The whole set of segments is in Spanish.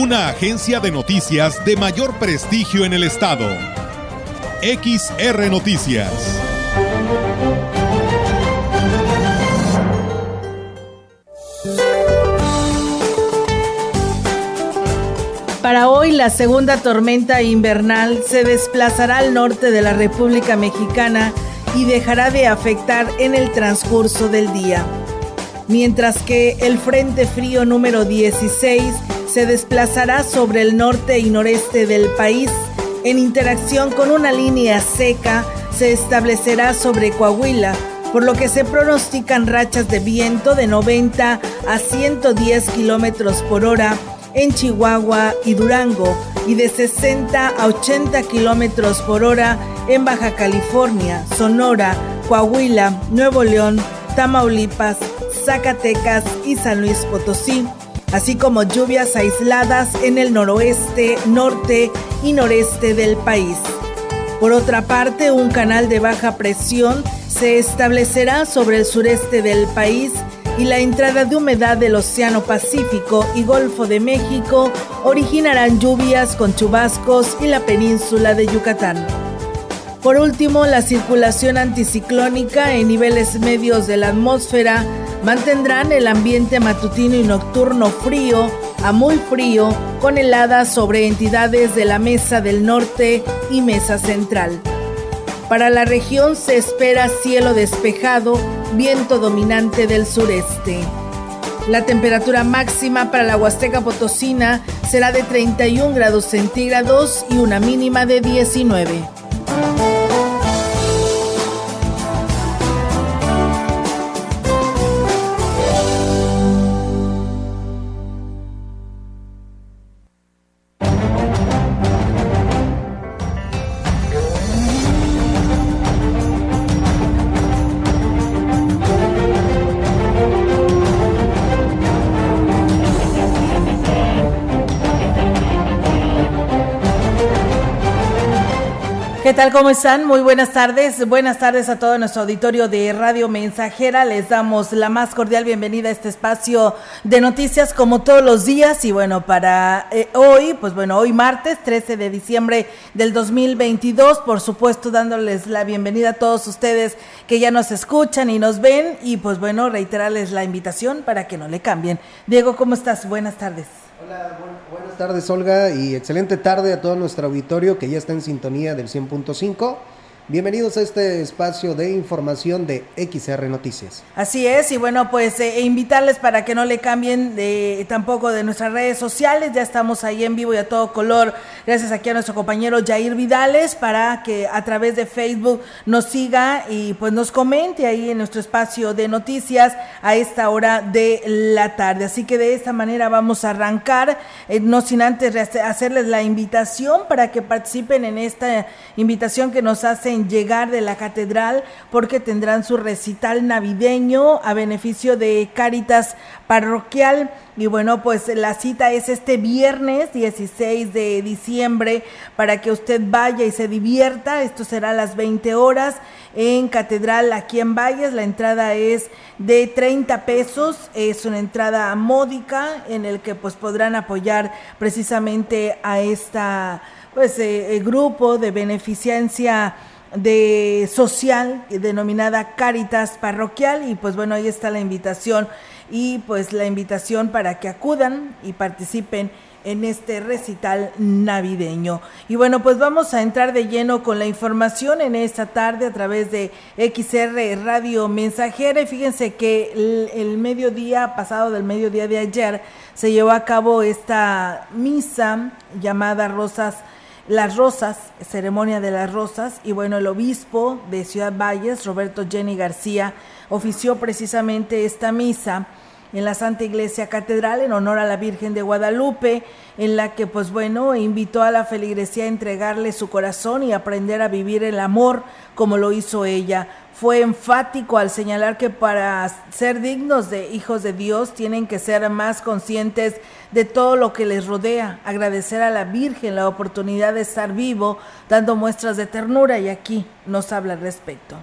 Una agencia de noticias de mayor prestigio en el estado. XR Noticias. Para hoy, la segunda tormenta invernal se desplazará al norte de la República Mexicana y dejará de afectar en el transcurso del día. Mientras que el Frente Frío número 16 se desplazará sobre el norte y noreste del país. En interacción con una línea seca, se establecerá sobre Coahuila, por lo que se pronostican rachas de viento de 90 a 110 kilómetros por hora en Chihuahua y Durango y de 60 a 80 kilómetros por hora en Baja California, Sonora, Coahuila, Nuevo León, Tamaulipas, Zacatecas y San Luis Potosí, así como lluvias aisladas en el noroeste, norte y noreste del país. Por otra parte, un canal de baja presión se establecerá sobre el sureste del país y la entrada de humedad del Océano Pacífico y Golfo de México originarán lluvias con chubascos y la península de Yucatán. Por último, la circulación anticiclónica en niveles medios de la atmósfera mantendrán el ambiente matutino y nocturno frío a muy frío con heladas sobre entidades de la Mesa del Norte y Mesa Central. Para la región se espera cielo despejado viento dominante del sureste. La temperatura máxima para la Huasteca Potosina será de 31 grados centígrados y una mínima de 19. Tal? ¿Cómo están? Muy buenas tardes. Buenas tardes a todo nuestro auditorio de Radio Mensajera. Les damos la más cordial bienvenida a este espacio de noticias como todos los días. Y bueno, para eh, hoy, pues bueno, hoy martes 13 de diciembre del 2022, por supuesto dándoles la bienvenida a todos ustedes que ya nos escuchan y nos ven. Y pues bueno, reiterarles la invitación para que no le cambien. Diego, ¿cómo estás? Buenas tardes. Hola, buenas tardes Olga y excelente tarde a todo nuestro auditorio que ya está en sintonía del 100.5. Bienvenidos a este espacio de información de XR Noticias. Así es, y bueno, pues eh, invitarles para que no le cambien tampoco de nuestras redes sociales, ya estamos ahí en vivo y a todo color, gracias aquí a nuestro compañero Jair Vidales, para que a través de Facebook nos siga y pues nos comente ahí en nuestro espacio de noticias a esta hora de la tarde. Así que de esta manera vamos a arrancar, eh, no sin antes hacerles la invitación para que participen en esta invitación que nos hacen llegar de la catedral porque tendrán su recital navideño a beneficio de Cáritas Parroquial. Y bueno, pues la cita es este viernes 16 de diciembre para que usted vaya y se divierta. Esto será a las 20 horas en Catedral aquí en Valles. La entrada es de 30 pesos. Es una entrada módica en el que pues podrán apoyar precisamente a esta pues eh, eh grupo de beneficencia de social denominada Caritas Parroquial y pues bueno, ahí está la invitación y pues la invitación para que acudan y participen en este recital navideño. Y bueno, pues vamos a entrar de lleno con la información en esta tarde a través de XR Radio Mensajera. Y fíjense que el, el mediodía, pasado del mediodía de ayer, se llevó a cabo esta misa llamada Rosas las Rosas, ceremonia de las Rosas, y bueno, el obispo de Ciudad Valles, Roberto Jenny García, ofició precisamente esta misa en la Santa Iglesia Catedral en honor a la Virgen de Guadalupe, en la que pues bueno, invitó a la feligresía a entregarle su corazón y aprender a vivir el amor como lo hizo ella. Fue enfático al señalar que para ser dignos de hijos de Dios tienen que ser más conscientes de todo lo que les rodea, agradecer a la Virgen la oportunidad de estar vivo, dando muestras de ternura y aquí nos habla al respecto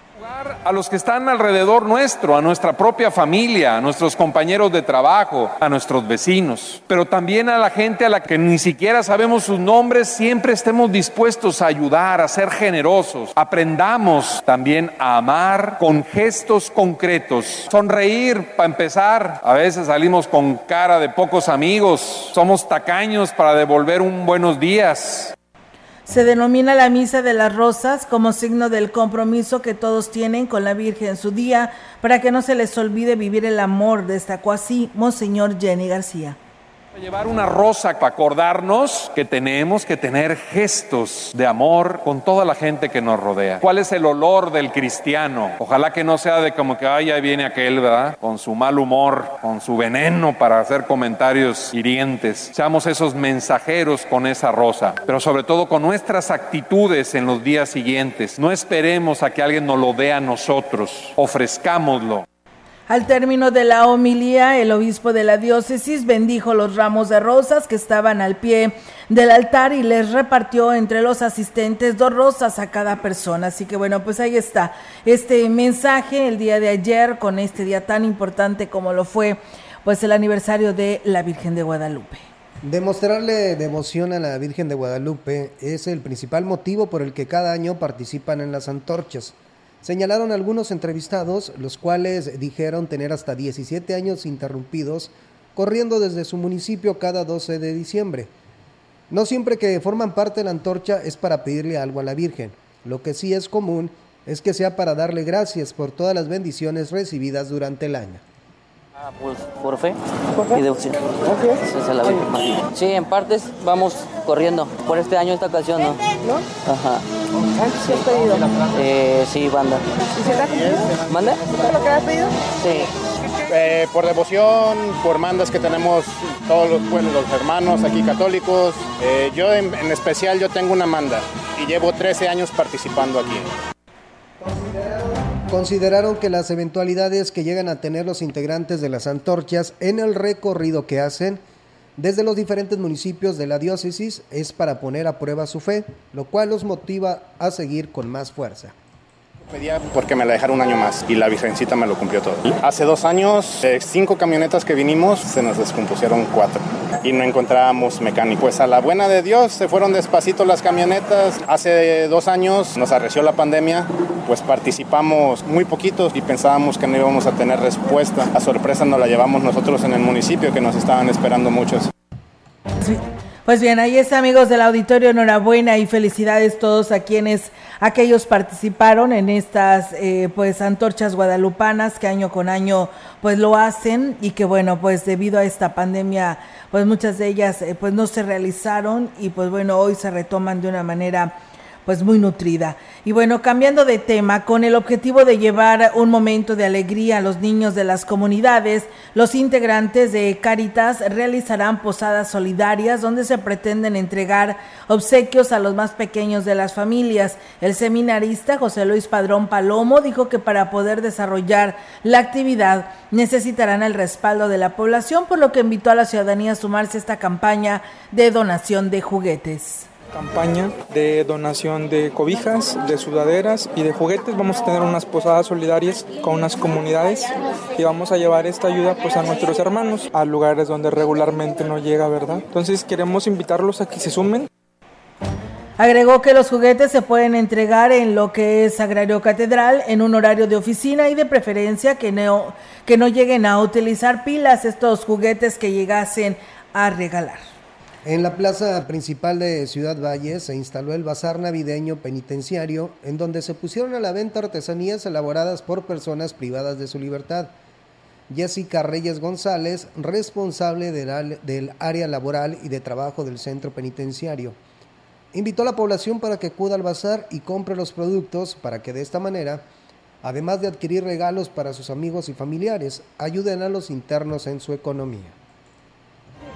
a los que están alrededor nuestro, a nuestra propia familia, a nuestros compañeros de trabajo, a nuestros vecinos, pero también a la gente a la que ni siquiera sabemos sus nombres, siempre estemos dispuestos a ayudar, a ser generosos. Aprendamos también a amar con gestos concretos. Sonreír para empezar. A veces salimos con cara de pocos amigos, somos tacaños para devolver un buenos días. Se denomina la Misa de las Rosas como signo del compromiso que todos tienen con la Virgen en su día para que no se les olvide vivir el amor, destacó así Monseñor Jenny García. Llevar una rosa para acordarnos que tenemos que tener gestos de amor con toda la gente que nos rodea. ¿Cuál es el olor del cristiano? Ojalá que no sea de como que, ay, ahí viene aquel, ¿verdad? Con su mal humor, con su veneno para hacer comentarios hirientes. Seamos esos mensajeros con esa rosa, pero sobre todo con nuestras actitudes en los días siguientes. No esperemos a que alguien nos lo dé a nosotros, ofrezcámoslo. Al término de la homilía, el obispo de la diócesis bendijo los ramos de rosas que estaban al pie del altar y les repartió entre los asistentes dos rosas a cada persona. Así que bueno, pues ahí está este mensaje el día de ayer con este día tan importante como lo fue pues el aniversario de la Virgen de Guadalupe. Demostrarle devoción a la Virgen de Guadalupe es el principal motivo por el que cada año participan en las antorchas señalaron algunos entrevistados, los cuales dijeron tener hasta 17 años interrumpidos corriendo desde su municipio cada 12 de diciembre. No siempre que forman parte de la antorcha es para pedirle algo a la Virgen. Lo que sí es común es que sea para darle gracias por todas las bendiciones recibidas durante el año. Ah, pues por fe, y devoción. Sí, en partes vamos corriendo. Por este año, esta ocasión, ¿no? ¿No? Ajá. ¿Cuántos has pedido? Eh, sí, banda. ¿Y se te ha pedido? ¿Manda? ¿Todo lo que has pedido? Sí. Eh, por devoción, por mandas que tenemos todos los, pueblos, los hermanos aquí católicos. Eh, yo en, en especial yo tengo una manda y llevo 13 años participando aquí. Consideraron que las eventualidades que llegan a tener los integrantes de las antorchas en el recorrido que hacen desde los diferentes municipios de la diócesis es para poner a prueba su fe, lo cual los motiva a seguir con más fuerza. Pedía porque me la dejaron un año más y la Virgencita me lo cumplió todo. Hace dos años, eh, cinco camionetas que vinimos, se nos descompusieron cuatro y no encontrábamos mecánico. Pues a la buena de Dios se fueron despacito las camionetas. Hace dos años nos arreció la pandemia, pues participamos muy poquitos y pensábamos que no íbamos a tener respuesta. A sorpresa nos la llevamos nosotros en el municipio que nos estaban esperando muchos. Pues bien, ahí está amigos del auditorio, enhorabuena y felicidades todos a quienes, aquellos participaron en estas eh, pues antorchas guadalupanas que año con año pues lo hacen y que bueno pues debido a esta pandemia pues muchas de ellas eh, pues no se realizaron y pues bueno hoy se retoman de una manera pues muy nutrida. Y bueno, cambiando de tema, con el objetivo de llevar un momento de alegría a los niños de las comunidades, los integrantes de Caritas realizarán posadas solidarias donde se pretenden entregar obsequios a los más pequeños de las familias. El seminarista José Luis Padrón Palomo dijo que para poder desarrollar la actividad necesitarán el respaldo de la población, por lo que invitó a la ciudadanía a sumarse a esta campaña de donación de juguetes campaña de donación de cobijas, de sudaderas y de juguetes. Vamos a tener unas posadas solidarias con unas comunidades y vamos a llevar esta ayuda pues a nuestros hermanos a lugares donde regularmente no llega, ¿verdad? Entonces queremos invitarlos a que se sumen. Agregó que los juguetes se pueden entregar en lo que es Sagrario Catedral en un horario de oficina y de preferencia que no, que no lleguen a utilizar pilas estos juguetes que llegasen a regalar. En la plaza principal de Ciudad Valle se instaló el bazar navideño penitenciario, en donde se pusieron a la venta artesanías elaboradas por personas privadas de su libertad. Jessica Reyes González, responsable del área laboral y de trabajo del centro penitenciario, invitó a la población para que acuda al bazar y compre los productos para que de esta manera Además de adquirir regalos para sus amigos y familiares, ayuden a los internos en su economía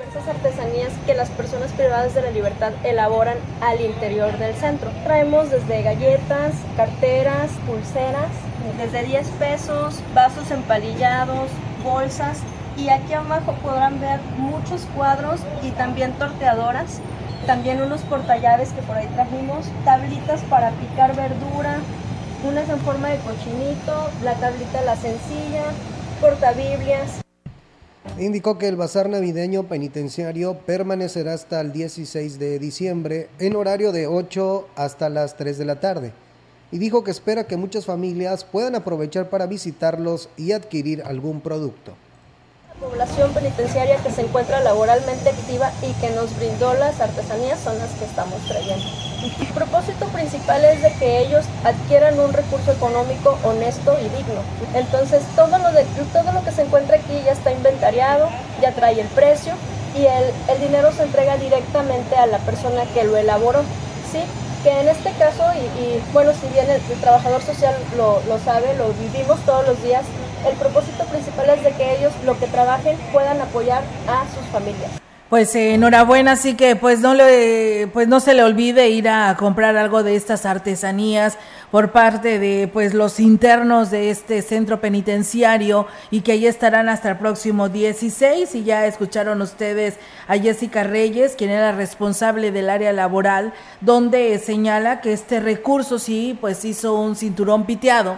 diversas artesanías que las personas privadas de la libertad elaboran al interior del centro. Traemos desde galletas, carteras, pulseras, desde 10 pesos, vasos empalillados, bolsas y aquí abajo podrán ver muchos cuadros y también torteadoras, también unos portallaves que por ahí trajimos, tablitas para picar verdura, unas en forma de cochinito, la tablita la sencilla, portabiblias. Indicó que el bazar navideño penitenciario permanecerá hasta el 16 de diciembre en horario de 8 hasta las 3 de la tarde y dijo que espera que muchas familias puedan aprovechar para visitarlos y adquirir algún producto. La población penitenciaria que se encuentra laboralmente activa y que nos brindó las artesanías son las que estamos trayendo. El propósito principal es de que ellos adquieran un recurso económico honesto y digno. Entonces todo lo, de, todo lo que se encuentra aquí ya está inventariado, ya trae el precio y el, el dinero se entrega directamente a la persona que lo elaboró. ¿sí? que en este caso, y, bueno, si bien el, trabajador social lo, lo, sabe, lo vivimos todos los días, el propósito principal es que trabajen puedan apoyar a sus familias. Pues enhorabuena, así que pues no le pues no se le olvide ir a comprar algo de estas artesanías por parte de pues los internos de este centro penitenciario y que ahí estarán hasta el próximo 16 y ya escucharon ustedes a Jessica Reyes, quien era responsable del área laboral, donde señala que este recurso sí pues hizo un cinturón piteado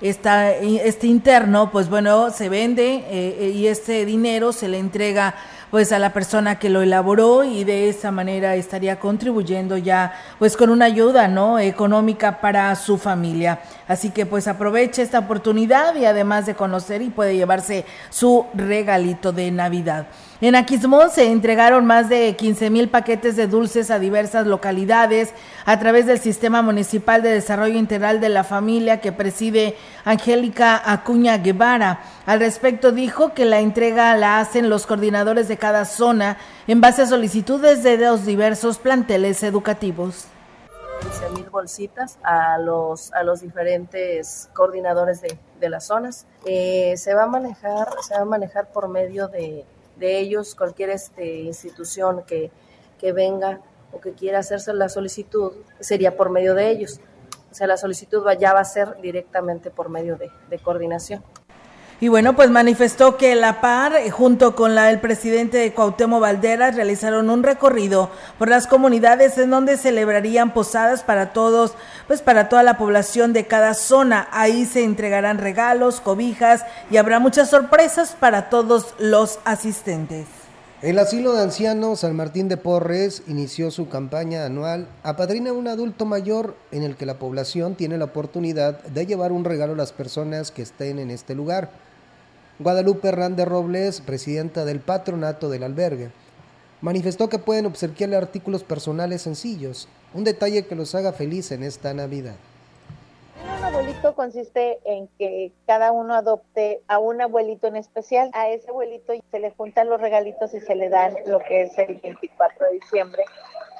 esta, este interno, pues bueno, se vende eh, y este dinero se le entrega pues a la persona que lo elaboró y de esa manera estaría contribuyendo ya pues con una ayuda no económica para su familia. Así que pues aproveche esta oportunidad y además de conocer y puede llevarse su regalito de navidad en Aquismón se entregaron más de 15 mil paquetes de dulces a diversas localidades a través del Sistema Municipal de Desarrollo Integral de la Familia que preside Angélica Acuña Guevara. Al respecto dijo que la entrega la hacen los coordinadores de cada zona en base a solicitudes de los diversos planteles educativos. 15 mil bolsitas a los, a los diferentes coordinadores de, de las zonas. Eh, se va a manejar, se va a manejar por medio de de ellos, cualquier este, institución que, que venga o que quiera hacerse la solicitud, sería por medio de ellos. O sea, la solicitud ya va a ser directamente por medio de, de coordinación. Y bueno, pues manifestó que la PAR, eh, junto con la del presidente de Cuauhtémoc Valderas, realizaron un recorrido por las comunidades en donde celebrarían posadas para todos, pues para toda la población de cada zona. Ahí se entregarán regalos, cobijas y habrá muchas sorpresas para todos los asistentes. El asilo de ancianos San Martín de Porres inició su campaña anual Apadrina un adulto mayor en el que la población tiene la oportunidad de llevar un regalo a las personas que estén en este lugar. Guadalupe Hernández Robles, presidenta del patronato del albergue, manifestó que pueden obsequiarle artículos personales sencillos, un detalle que los haga feliz en esta Navidad. Abuelito consiste en que cada uno adopte a un abuelito en especial. A ese abuelito se le juntan los regalitos y se le dan lo que es el 24 de diciembre,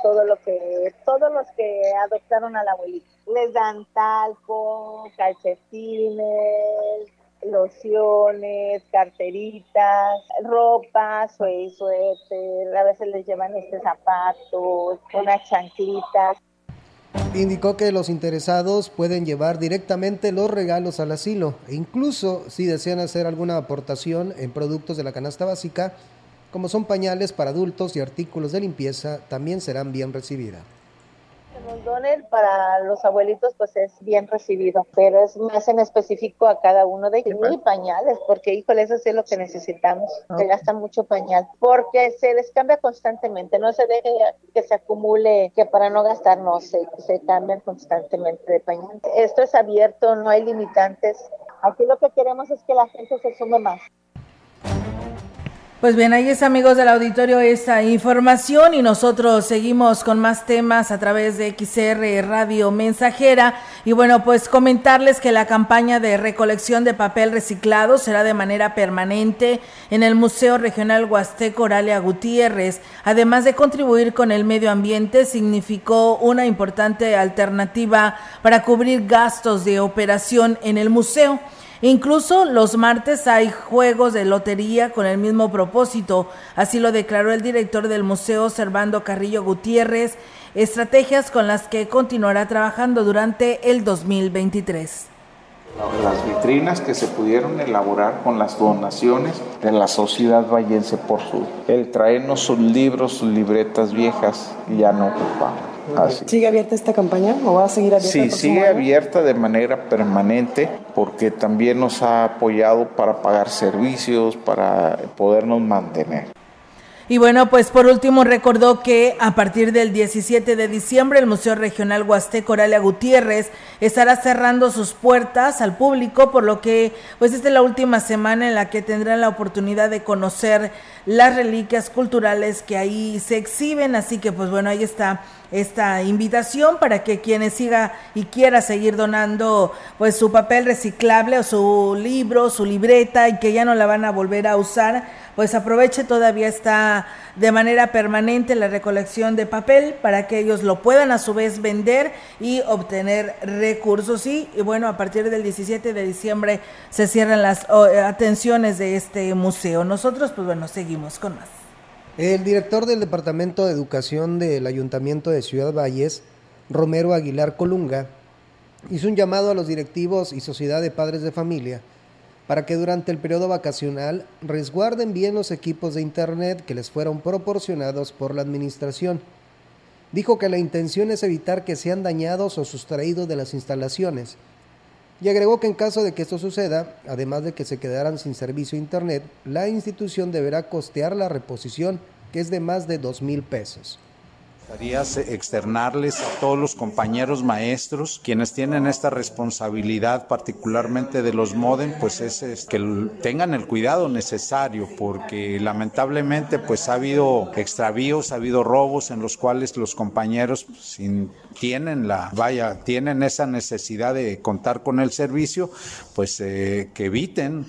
todo lo que, todos los que adoptaron al abuelito. Les dan talco, calcetines, lociones, carteritas, ropa, suéter, a veces les llevan este zapatos, unas chanclitas. Indicó que los interesados pueden llevar directamente los regalos al asilo. E incluso si desean hacer alguna aportación en productos de la canasta básica, como son pañales para adultos y artículos de limpieza, también serán bien recibidas nos donen para los abuelitos pues es bien recibido, pero es más en específico a cada uno de ellos. Y pañales, porque híjole, eso sí es lo que necesitamos. Se gasta mucho pañal, porque se les cambia constantemente, no se deje que se acumule, que para no gastar, no, se, se cambian constantemente de pañal. Esto es abierto, no hay limitantes. Aquí lo que queremos es que la gente se sume más. Pues bien, ahí es amigos del auditorio esta información y nosotros seguimos con más temas a través de XR Radio Mensajera y bueno, pues comentarles que la campaña de recolección de papel reciclado será de manera permanente en el Museo Regional Huasteco Oralia Gutiérrez. Además de contribuir con el medio ambiente, significó una importante alternativa para cubrir gastos de operación en el museo. Incluso los martes hay juegos de lotería con el mismo propósito, así lo declaró el director del museo Servando Carrillo Gutiérrez, estrategias con las que continuará trabajando durante el 2023 las vitrinas que se pudieron elaborar con las donaciones de la sociedad vallense por su el traernos sus libros, sus libretas viejas ya no ocupamos. ¿Sigue abierta esta campaña o va a seguir abierta? Sí, sigue abierta de manera permanente porque también nos ha apoyado para pagar servicios, para podernos mantener. Y bueno, pues por último recordó que a partir del 17 de diciembre el Museo Regional Huasteco Oralia Gutiérrez estará cerrando sus puertas al público, por lo que pues esta es la última semana en la que tendrán la oportunidad de conocer las reliquias culturales que ahí se exhiben, así que pues bueno, ahí está esta invitación para que quienes siga y quiera seguir donando pues su papel reciclable o su libro, su libreta y que ya no la van a volver a usar, pues aproveche, todavía de manera permanente la recolección de papel para que ellos lo puedan a su vez vender y obtener recursos. Y, y bueno, a partir del 17 de diciembre se cierran las atenciones de este museo. Nosotros, pues bueno, seguimos con más. El director del Departamento de Educación del Ayuntamiento de Ciudad Valles, Romero Aguilar Colunga, hizo un llamado a los directivos y sociedad de padres de familia para que durante el periodo vacacional resguarden bien los equipos de Internet que les fueron proporcionados por la Administración. Dijo que la intención es evitar que sean dañados o sustraídos de las instalaciones. Y agregó que en caso de que esto suceda, además de que se quedaran sin servicio Internet, la institución deberá costear la reposición, que es de más de dos mil pesos gustaría externarles a todos los compañeros maestros, quienes tienen esta responsabilidad, particularmente de los MODEM, pues es, que tengan el cuidado necesario, porque lamentablemente pues ha habido extravíos, ha habido robos en los cuales los compañeros tienen la, vaya, tienen esa necesidad de contar con el servicio, pues eh, que eviten.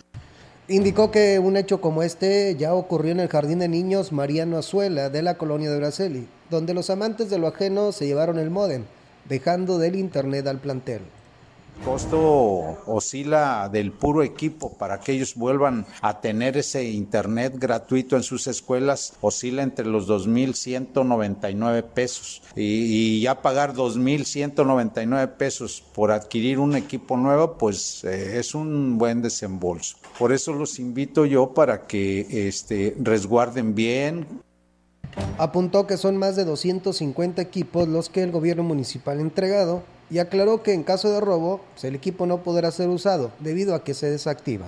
Indicó que un hecho como este ya ocurrió en el Jardín de Niños Mariano Azuela de la colonia de Braceli, donde los amantes de lo ajeno se llevaron el modem, dejando del internet al plantel. El costo oscila del puro equipo para que ellos vuelvan a tener ese internet gratuito en sus escuelas, oscila entre los 2.199 pesos y, ya pagar 2.199 pesos por adquirir un equipo nuevo, pues eh, es un buen desembolso. Por eso los invito yo para que este, resguarden bien, Apuntó que son más de 250 equipos los que el gobierno municipal ha entregado y aclaró que en caso de robo, el equipo no podrá ser usado debido a que se desactiva.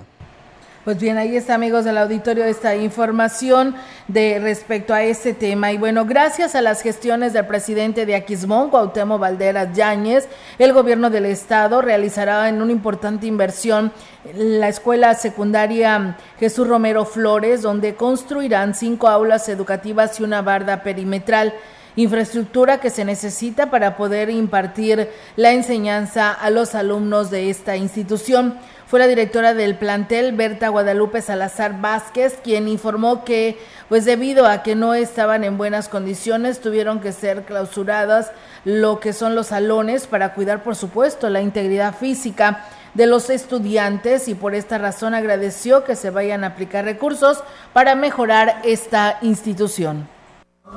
Pues bien, ahí está, amigos del auditorio, esta información de respecto a este tema. Y bueno, gracias a las gestiones del presidente de Aquismón, Cuauhtémoc Valderas Yáñez, el gobierno del estado realizará en una importante inversión la escuela secundaria Jesús Romero Flores, donde construirán cinco aulas educativas y una barda perimetral infraestructura que se necesita para poder impartir la enseñanza a los alumnos de esta institución. Fue la directora del plantel, Berta Guadalupe Salazar Vázquez, quien informó que, pues debido a que no estaban en buenas condiciones, tuvieron que ser clausuradas lo que son los salones para cuidar, por supuesto, la integridad física de los estudiantes y por esta razón agradeció que se vayan a aplicar recursos para mejorar esta institución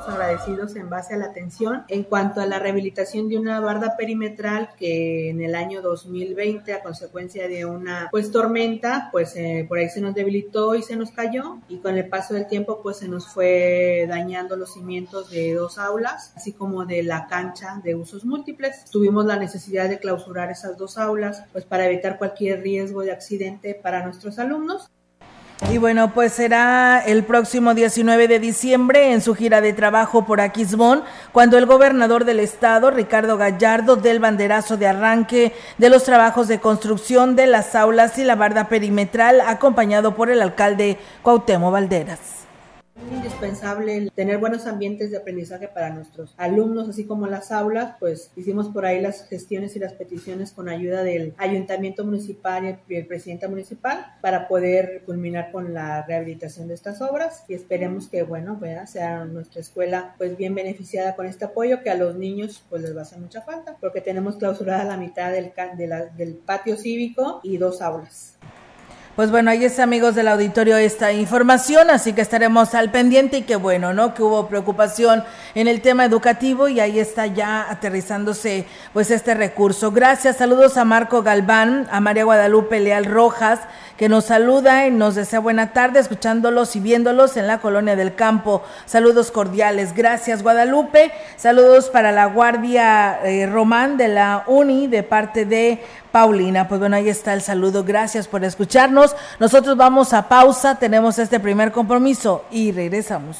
agradecidos en base a la atención. En cuanto a la rehabilitación de una barda perimetral que en el año 2020 a consecuencia de una pues tormenta pues eh, por ahí se nos debilitó y se nos cayó y con el paso del tiempo pues se nos fue dañando los cimientos de dos aulas así como de la cancha de usos múltiples. Tuvimos la necesidad de clausurar esas dos aulas pues para evitar cualquier riesgo de accidente para nuestros alumnos. Y bueno, pues será el próximo 19 de diciembre en su gira de trabajo por Aquismón, cuando el gobernador del estado, Ricardo Gallardo, del banderazo de arranque de los trabajos de construcción de las aulas y la barda perimetral, acompañado por el alcalde Cuauhtémoc Valderas. Indispensable tener buenos ambientes de aprendizaje para nuestros alumnos, así como las aulas, pues hicimos por ahí las gestiones y las peticiones con ayuda del ayuntamiento municipal y el presidente municipal para poder culminar con la rehabilitación de estas obras y esperemos que, bueno, sea nuestra escuela pues bien beneficiada con este apoyo que a los niños pues les va a hacer mucha falta porque tenemos clausurada la mitad del patio cívico y dos aulas. Pues bueno, ahí está, amigos del auditorio, esta información, así que estaremos al pendiente y qué bueno, ¿no? Que hubo preocupación en el tema educativo y ahí está ya aterrizándose pues este recurso. Gracias, saludos a Marco Galván, a María Guadalupe Leal Rojas, que nos saluda y nos desea buena tarde, escuchándolos y viéndolos en la colonia del campo. Saludos cordiales. Gracias, Guadalupe. Saludos para la Guardia eh, Román de la UNI de parte de Paulina. Pues bueno, ahí está el saludo. Gracias por escucharnos. Nosotros vamos a pausa, tenemos este primer compromiso y regresamos.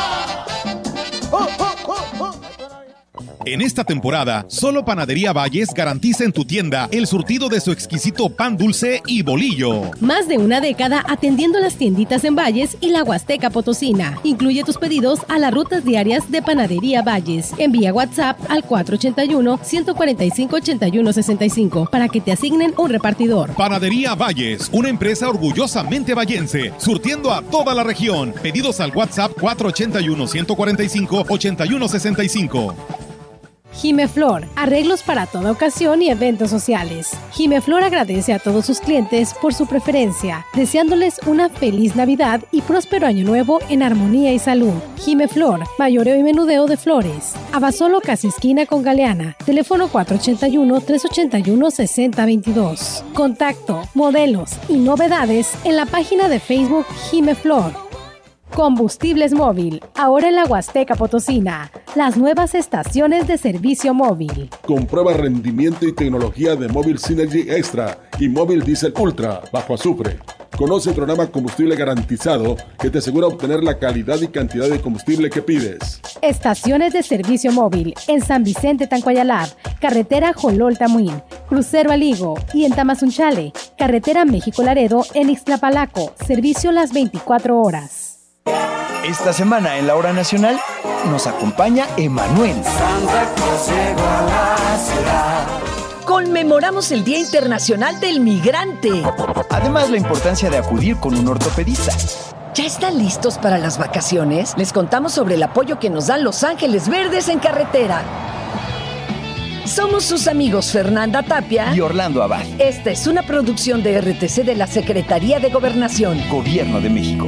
En esta temporada, solo Panadería Valles garantiza en tu tienda el surtido de su exquisito pan dulce y bolillo. Más de una década atendiendo las tienditas en Valles y la Huasteca Potosina. Incluye tus pedidos a las rutas diarias de Panadería Valles. Envía WhatsApp al 481-145-8165 para que te asignen un repartidor. Panadería Valles, una empresa orgullosamente vallense, surtiendo a toda la región. Pedidos al WhatsApp 481-145-8165. Jimeflor, arreglos para toda ocasión y eventos sociales. Jimeflor agradece a todos sus clientes por su preferencia, deseándoles una feliz Navidad y próspero año nuevo en armonía y salud. Jimeflor, mayoreo y menudeo de flores. Abasolo casi esquina con Galeana. Teléfono 481-381-6022. Contacto, modelos y novedades en la página de Facebook Jimeflor. Combustibles Móvil, ahora en la Huasteca Potosina, las nuevas estaciones de servicio móvil. Comprueba rendimiento y tecnología de Móvil Synergy Extra y Móvil Diesel Ultra bajo azufre. Conoce el programa Combustible Garantizado que te asegura obtener la calidad y cantidad de combustible que pides. Estaciones de servicio móvil en San Vicente Tancuayalab, carretera Jolol Tamuín, crucero Aligo y en Tamazunchale, carretera México Laredo en Ixtlapalaco, servicio las 24 horas. Esta semana en la hora nacional nos acompaña Emanuel. Conmemoramos el Día Internacional del Migrante. Además, la importancia de acudir con un ortopedista. ¿Ya están listos para las vacaciones? Les contamos sobre el apoyo que nos dan Los Ángeles Verdes en carretera. Somos sus amigos Fernanda Tapia y Orlando Abad. Esta es una producción de RTC de la Secretaría de Gobernación. Gobierno de México.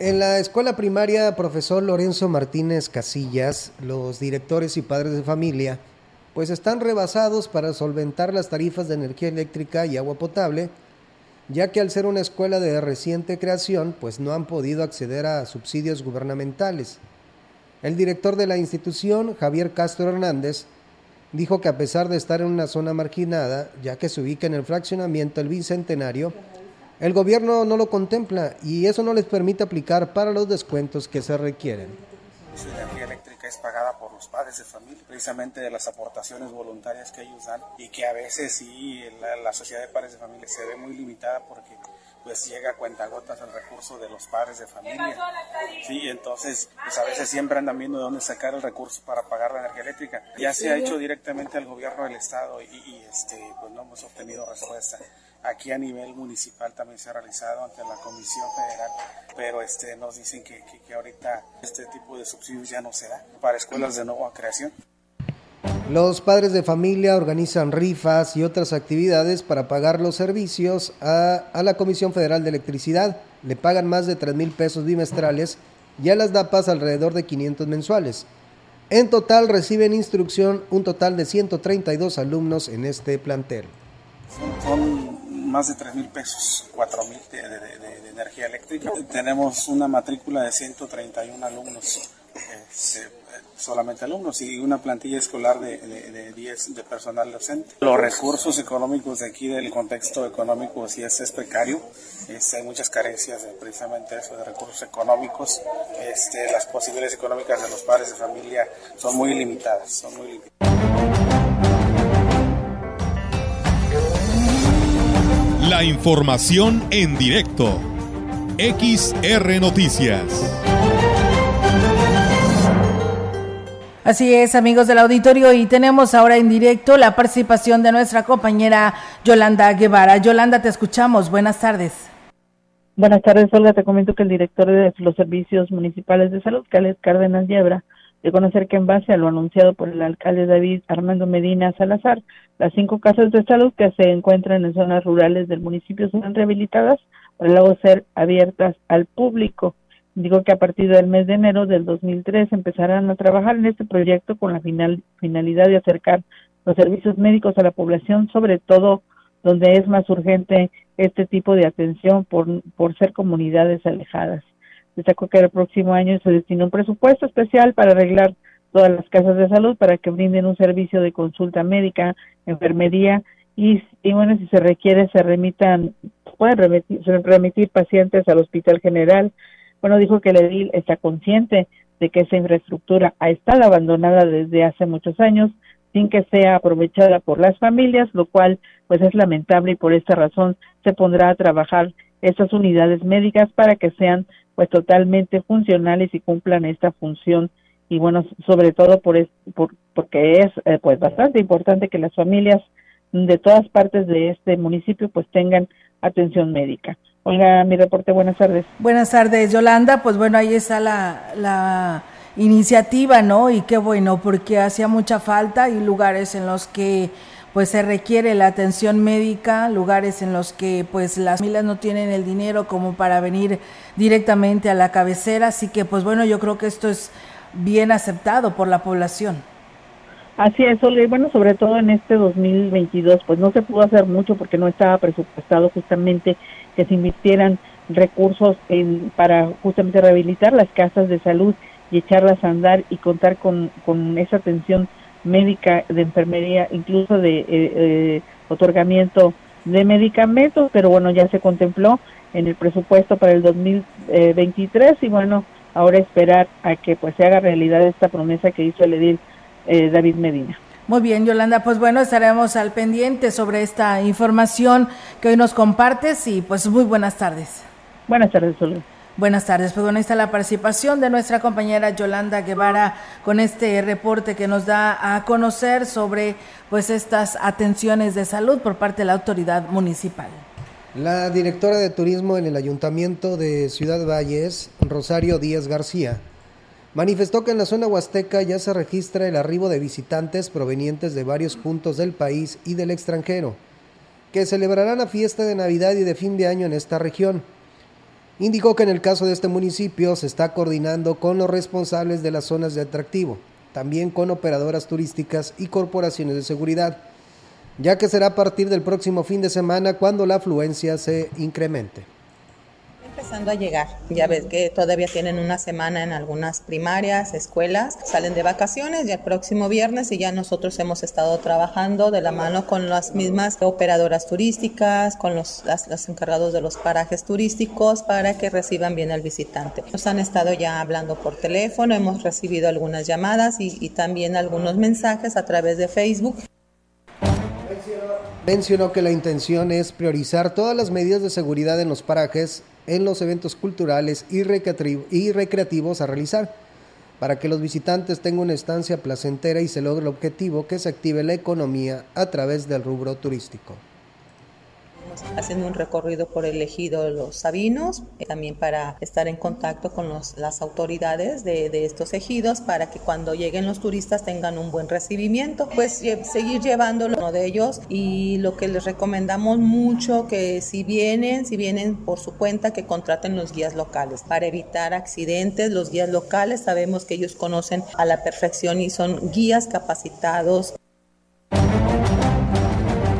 En la escuela primaria profesor Lorenzo Martínez Casillas, los directores y padres de familia, pues están rebasados para solventar las tarifas de energía eléctrica y agua potable, ya que al ser una escuela de reciente creación, pues no han podido acceder a subsidios gubernamentales. El director de la institución, Javier Castro Hernández, dijo que a pesar de estar en una zona marginada, ya que se ubica en el fraccionamiento El Bicentenario, el gobierno no lo contempla y eso no les permite aplicar para los descuentos que se requieren. La energía eléctrica es pagada por los padres de familia, precisamente de las aportaciones voluntarias que ellos dan y que a veces sí la, la sociedad de padres de familia se ve muy limitada porque pues llega a cuentagotas el recurso de los padres de familia. Sí, entonces pues a veces siempre andan viendo de dónde sacar el recurso para pagar la energía eléctrica. Ya se ha hecho directamente al gobierno del estado y, y, este pues no hemos obtenido respuesta. Aquí a nivel municipal también se ha realizado ante la Comisión Federal, pero este nos dicen que, que, que ahorita este tipo de subsidios ya no se da para escuelas de nueva creación. Los padres de familia organizan rifas y otras actividades para pagar los servicios a, a, la Comisión Federal de Electricidad. Le pagan más de 3 mil pesos bimestrales y a las DAPAS alrededor de 500 mensuales. En total reciben instrucción un total de 132 alumnos en este plantel. Son más de 3 mil pesos, 4 mil de, de, de, de, energía eléctrica. Tenemos una matrícula de 131 alumnos. Este, solamente alumnos y una plantilla escolar de, de, de 10 de personal docente. Los recursos económicos de aquí del contexto económico sí es, es precario, este, hay muchas carencias de precisamente eso de recursos económicos, este, las posibilidades económicas de los padres de familia son muy limitadas, son muy limitadas. La información en directo. XR Noticias. Así es, amigos del auditorio, y tenemos ahora en directo la participación de nuestra compañera Yolanda Guevara. Yolanda, te escuchamos. Buenas tardes. Buenas tardes, Olga. Te comento que el director de los servicios municipales de salud, Caled Cárdenas Yebra, de conocer que en base a lo anunciado por el alcalde David Armando Medina Salazar, las cinco casas de salud que se encuentran en zonas rurales del municipio serán rehabilitadas para luego ser abiertas al público. Digo que a partir del mes de enero del 2003 empezarán a trabajar en este proyecto con la final, finalidad de acercar los servicios médicos a la población, sobre todo donde es más urgente este tipo de atención por, por ser comunidades alejadas. Destaco que el próximo año se destina un presupuesto especial para arreglar todas las casas de salud para que brinden un servicio de consulta médica, enfermería y, y bueno, si se requiere se remitan, pueden remitir, remitir pacientes al Hospital General, bueno, dijo que el edil está consciente de que esa infraestructura ha estado abandonada desde hace muchos años sin que sea aprovechada por las familias, lo cual pues es lamentable y por esta razón se pondrá a trabajar esas unidades médicas para que sean pues totalmente funcionales y cumplan esta función y bueno, sobre todo por, es, por porque es eh, pues bastante importante que las familias de todas partes de este municipio pues tengan atención médica. Olga, mi reporte, buenas tardes. Buenas tardes, Yolanda. Pues bueno, ahí está la, la iniciativa, ¿no? Y qué bueno, porque hacía mucha falta y lugares en los que pues se requiere la atención médica, lugares en los que pues las familias no tienen el dinero como para venir directamente a la cabecera, así que pues bueno, yo creo que esto es bien aceptado por la población. Así es, Olga, bueno, sobre todo en este 2022, pues no se pudo hacer mucho porque no estaba presupuestado justamente que se invirtieran recursos en, para justamente rehabilitar las casas de salud y echarlas a andar y contar con, con esa atención médica de enfermería, incluso de eh, eh, otorgamiento de medicamentos, pero bueno, ya se contempló en el presupuesto para el 2023 y bueno, ahora esperar a que pues se haga realidad esta promesa que hizo el edil eh, David Medina. Muy bien, Yolanda, pues bueno, estaremos al pendiente sobre esta información que hoy nos compartes y pues muy buenas tardes. Buenas tardes, Sol. Buenas tardes, pues bueno, ahí está la participación de nuestra compañera Yolanda Guevara con este reporte que nos da a conocer sobre pues estas atenciones de salud por parte de la autoridad municipal. La directora de turismo en el ayuntamiento de Ciudad Valles, Rosario Díaz García, manifestó que en la zona huasteca ya se registra el arribo de visitantes provenientes de varios puntos del país y del extranjero, que celebrarán la fiesta de Navidad y de fin de año en esta región. Indicó que en el caso de este municipio se está coordinando con los responsables de las zonas de atractivo, también con operadoras turísticas y corporaciones de seguridad, ya que será a partir del próximo fin de semana cuando la afluencia se incremente a llegar. Ya ves que todavía tienen una semana en algunas primarias, escuelas, salen de vacaciones y el próximo viernes y ya nosotros hemos estado trabajando de la mano con las mismas operadoras turísticas, con los, los encargados de los parajes turísticos para que reciban bien al visitante. Nos han estado ya hablando por teléfono, hemos recibido algunas llamadas y también algunos mensajes a través de Facebook mencionó que la intención es priorizar todas las medidas de seguridad en los parajes, en los eventos culturales y recreativos a realizar, para que los visitantes tengan una estancia placentera y se logre el objetivo que se active la economía a través del rubro turístico haciendo un recorrido por el ejido de los Sabinos, eh, también para estar en contacto con las autoridades de, estos ejidos para que cuando lleguen los turistas tengan un buen recibimiento, pues seguir llevándolo uno de ellos y lo que les recomendamos mucho que si vienen, si vienen por su cuenta que contraten los guías locales. Para evitar accidentes, los guías locales sabemos que ellos conocen a la perfección y son guías capacitados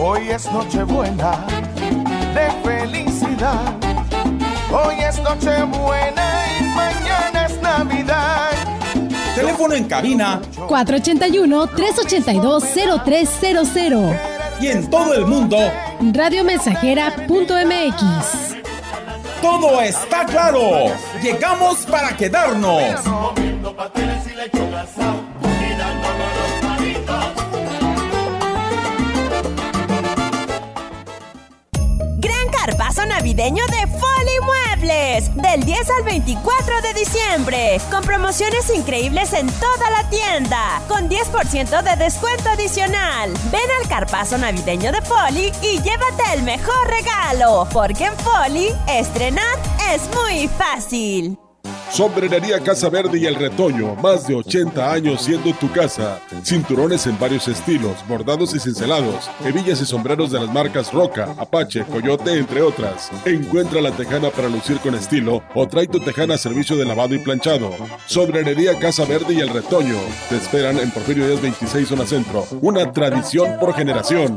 Hoy es Nochebuena de felicidad. Hoy es Nochebuena y mañana es Navidad. Teléfono en cabina 481-382-0300. Y en todo el mundo, radiomensajera.mx. Todo está claro. Llegamos para quedarnos. Navideño de Folly Muebles, del 10 al 24 de diciembre, con promociones increíbles en toda la tienda, con 10% de descuento adicional. Ven al carpazo navideño de Folly y llévate el mejor regalo, porque en Folly estrenar es muy fácil. Sombrerería Casa Verde y El Retoño, más de 80 años siendo tu casa. Cinturones en varios estilos, bordados y cincelados, hebillas y sombreros de las marcas Roca, Apache, Coyote, entre otras. Encuentra la tejana para lucir con estilo o trae tu tejana a servicio de lavado y planchado. Sombrerería Casa Verde y El Retoño. Te esperan en Porfirio Díaz 26 Zona Centro. Una tradición por generación.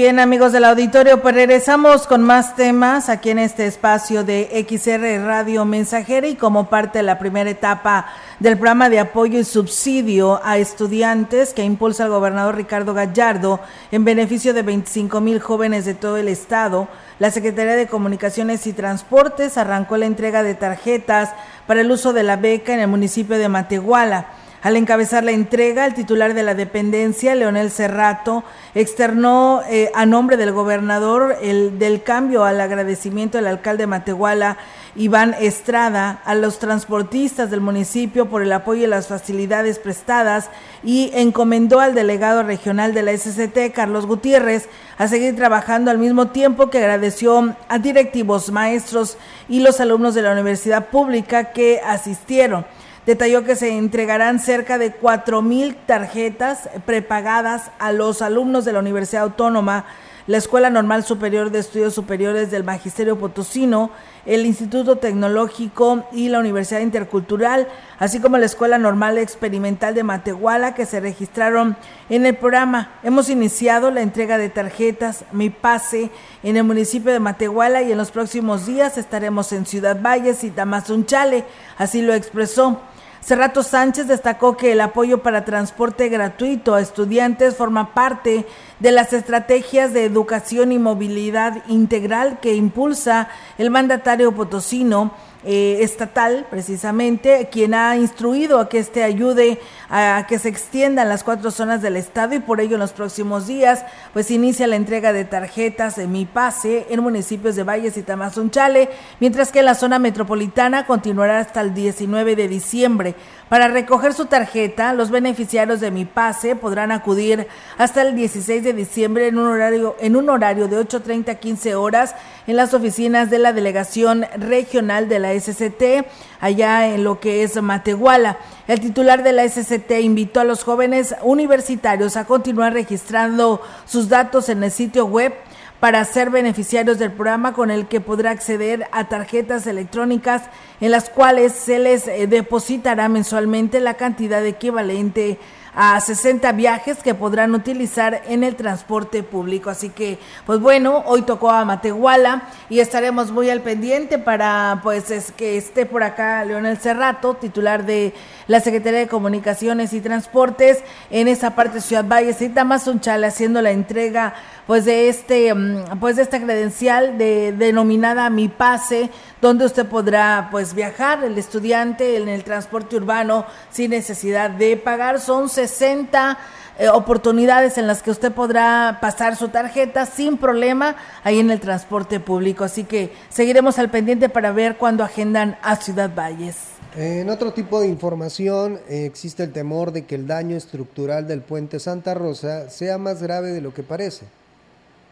Bien, amigos del auditorio, pues regresamos con más temas aquí en este espacio de XR Radio Mensajera y como parte de la primera etapa del programa de apoyo y subsidio a estudiantes que impulsa el gobernador Ricardo Gallardo en beneficio de 25 mil jóvenes de todo el estado, la Secretaría de Comunicaciones y Transportes arrancó la entrega de tarjetas para el uso de la beca en el municipio de Matehuala. Al encabezar la entrega, el titular de la dependencia, Leonel Cerrato, externó eh, a nombre del gobernador el del cambio al agradecimiento del alcalde Matehuala, Iván Estrada, a los transportistas del municipio por el apoyo y las facilidades prestadas y encomendó al delegado regional de la SCT, Carlos Gutiérrez, a seguir trabajando al mismo tiempo que agradeció a directivos, maestros y los alumnos de la universidad pública que asistieron. Detalló que se entregarán cerca de cuatro mil tarjetas prepagadas a los alumnos de la Universidad Autónoma, la Escuela Normal Superior de Estudios Superiores del Magisterio Potosino, el Instituto Tecnológico y la Universidad Intercultural, así como la Escuela Normal Experimental de Matehuala que se registraron en el programa. Hemos iniciado la entrega de tarjetas Mi Pase en el municipio de Matehuala y en los próximos días estaremos en Ciudad Valles y Tamazunchale, así lo expresó. Cerrato Sánchez destacó que el apoyo para transporte gratuito a estudiantes forma parte de las estrategias de educación y movilidad integral que impulsa el mandatario potosino eh, estatal, precisamente, quien ha instruido a que este ayude a que se extiendan las cuatro zonas del estado y por ello en los próximos días, pues inicia la entrega de tarjetas de Mi Pase en municipios de Valles y Tamazunchale, mientras que la zona metropolitana continuará hasta el 19 de diciembre. Para recoger su tarjeta, los beneficiarios de Mi Pase podrán acudir hasta el 16 de diciembre en un horario, en un horario de 8.30 a 15 horas en las oficinas de la Delegación Regional de la SCT, allá en lo que es Matehuala. El titular de la SCT invitó a los jóvenes universitarios a continuar registrando sus datos en el sitio web para ser beneficiarios del programa con el que podrá acceder a tarjetas electrónicas en las cuales se les eh, depositará mensualmente la cantidad equivalente a 60 viajes que podrán utilizar en el transporte público. Así que, pues bueno, hoy tocó a Matehuala y estaremos muy al pendiente para, pues, es que esté por acá Leonel Cerrato, titular de la Secretaría de Comunicaciones y Transportes en esa parte de Ciudad Valles y Tamazunchale haciendo la entrega pues de este mm, pues de esta credencial de denominada Mi Pase, donde usted podrá pues viajar el estudiante en el transporte urbano sin necesidad de pagar. Son 60 eh, oportunidades en las que usted podrá pasar su tarjeta sin problema ahí en el transporte público. Así que seguiremos al pendiente para ver cuándo agendan a Ciudad Valles. En otro tipo de información, eh, existe el temor de que el daño estructural del puente Santa Rosa sea más grave de lo que parece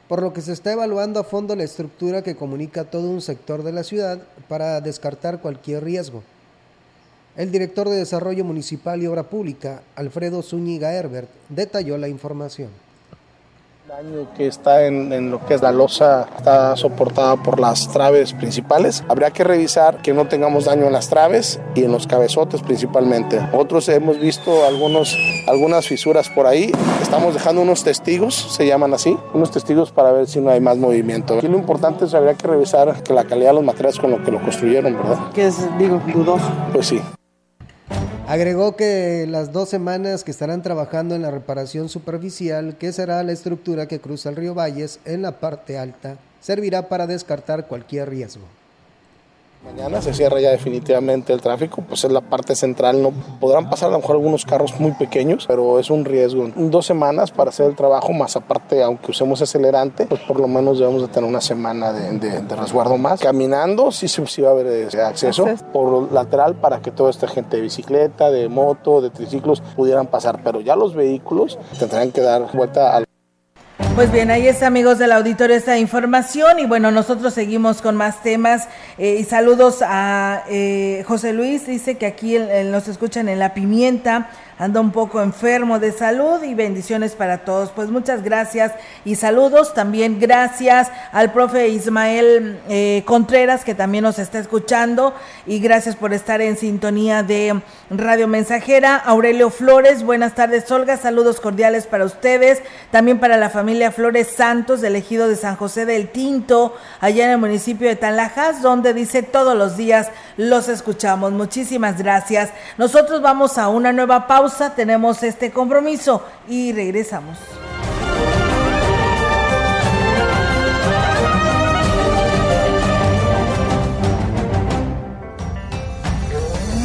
por lo que se está evaluando a fondo la estructura que comunica todo un sector de la ciudad para descartar cualquier riesgo. El director de Desarrollo Municipal y Obra Pública, Alfredo Zúñiga Herbert, detalló la información daño que está en, lo que es la losa está soportada por las traves principales. Habría que revisar que no tengamos daño en las traves y en los cabezotes principalmente. Otros hemos visto algunos, algunas fisuras por ahí. Estamos dejando unos testigos, se llaman así, unos testigos para ver si no hay más movimiento. Aquí lo importante es habría que revisar que la calidad de los materiales con lo que lo construyeron, ¿verdad? Que es, digo, dudoso. Pues sí. Agregó que las dos semanas que estarán trabajando en la reparación superficial, que será la estructura que cruza el río Valles en la parte alta, servirá para descartar cualquier riesgo. Mañana se cierra ya definitivamente el tráfico, pues es la parte central, no podrán pasar a lo mejor algunos carros muy pequeños, pero es un riesgo. Dos semanas para hacer el trabajo, más aparte, aunque usemos acelerante, pues por lo menos debemos de tener una semana de, resguardo más. Caminando sí, sí, va a haber ese acceso por lateral para que toda esta gente de bicicleta, de moto, de triciclos pudieran pasar, pero ya los vehículos tendrán que dar vuelta al pues bien, ahí está, amigos del auditorio, esta información. Y bueno, nosotros seguimos con más temas. Eh, y saludos a eh, José Luis, dice que aquí el, nos escuchan en La Pimienta. Anda un poco enfermo de salud y bendiciones para todos. Pues muchas gracias y saludos. También gracias al profe Ismael eh, Contreras, que también nos está escuchando. Y gracias por estar en sintonía de Radio Mensajera. Aurelio Flores, buenas tardes, Olga. Saludos cordiales para ustedes. También para la familia Flores Santos del ejido de San José del Tinto, allá en el municipio de Tanlajas, donde dice todos los días los escuchamos. Muchísimas gracias. Nosotros vamos a una nueva pausa, tenemos este compromiso y regresamos.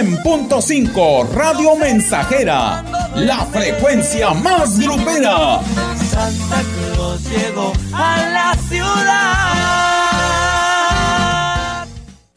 100.5 Radio Mensajera, la frecuencia más grupera. Santa Claus llegó a la ciudad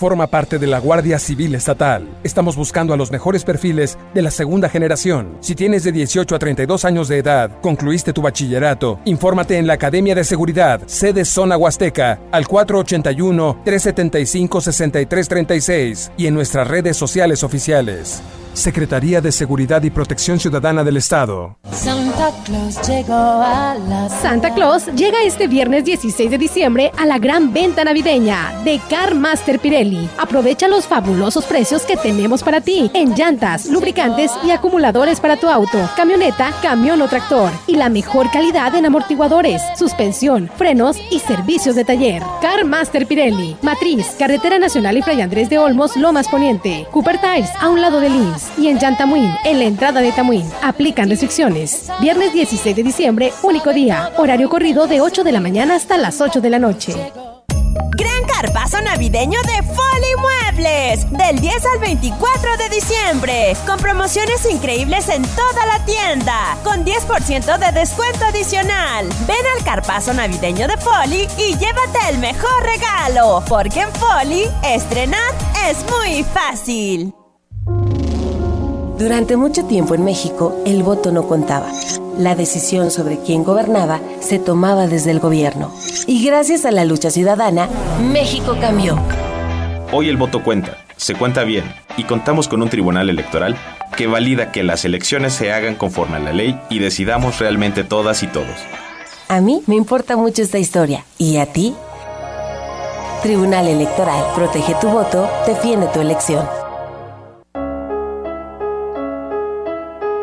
forma parte de la Guardia Civil Estatal. Estamos buscando a los mejores perfiles de la segunda generación. Si tienes de 18 a 32 años de edad, concluiste tu bachillerato, infórmate en la Academia de Seguridad, sede Zona Huasteca, al 481-375-6336 y en nuestras redes sociales oficiales. Secretaría de Seguridad y Protección Ciudadana del Estado. Santa Claus llegó a la Santa Claus llega este viernes 16 de diciembre a la gran venta navideña de Car Master Pirelli. Aprovecha los fabulosos precios que tenemos para ti en llantas, lubricantes y acumuladores para tu auto, camioneta, camión o tractor y la mejor calidad en amortiguadores, suspensión, frenos y servicios de taller. Car Master Pirelli, Matriz, Carretera Nacional y Fray Andrés de Olmos, Lomas Poniente, Cooper Tiles, a un lado de Lins. Y en Yantamuín, en la entrada de Tamuín. Aplican restricciones. Viernes 16 de diciembre, único día. Horario corrido de 8 de la mañana hasta las 8 de la noche. Gran carpazo navideño de Foli Muebles, del 10 al 24 de diciembre, con promociones increíbles en toda la tienda, con 10% de descuento adicional. Ven al carpazo navideño de Foli y llévate el mejor regalo, porque en Foli estrenar es muy fácil. Durante mucho tiempo en México el voto no contaba. La decisión sobre quién gobernaba se tomaba desde el gobierno. Y gracias a la lucha ciudadana, México cambió. Hoy el voto cuenta, se cuenta bien y contamos con un tribunal electoral que valida que las elecciones se hagan conforme a la ley y decidamos realmente todas y todos. A mí me importa mucho esta historia. ¿Y a ti? Tribunal Electoral, protege tu voto, defiende tu elección.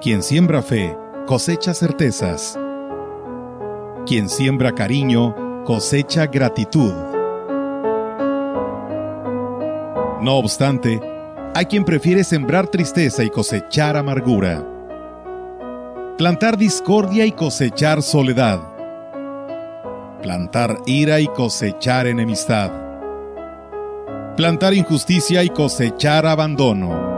Quien siembra fe, cosecha certezas. Quien siembra cariño, cosecha gratitud. No obstante, hay quien prefiere sembrar tristeza y cosechar amargura. Plantar discordia y cosechar soledad. Plantar ira y cosechar enemistad. Plantar injusticia y cosechar abandono.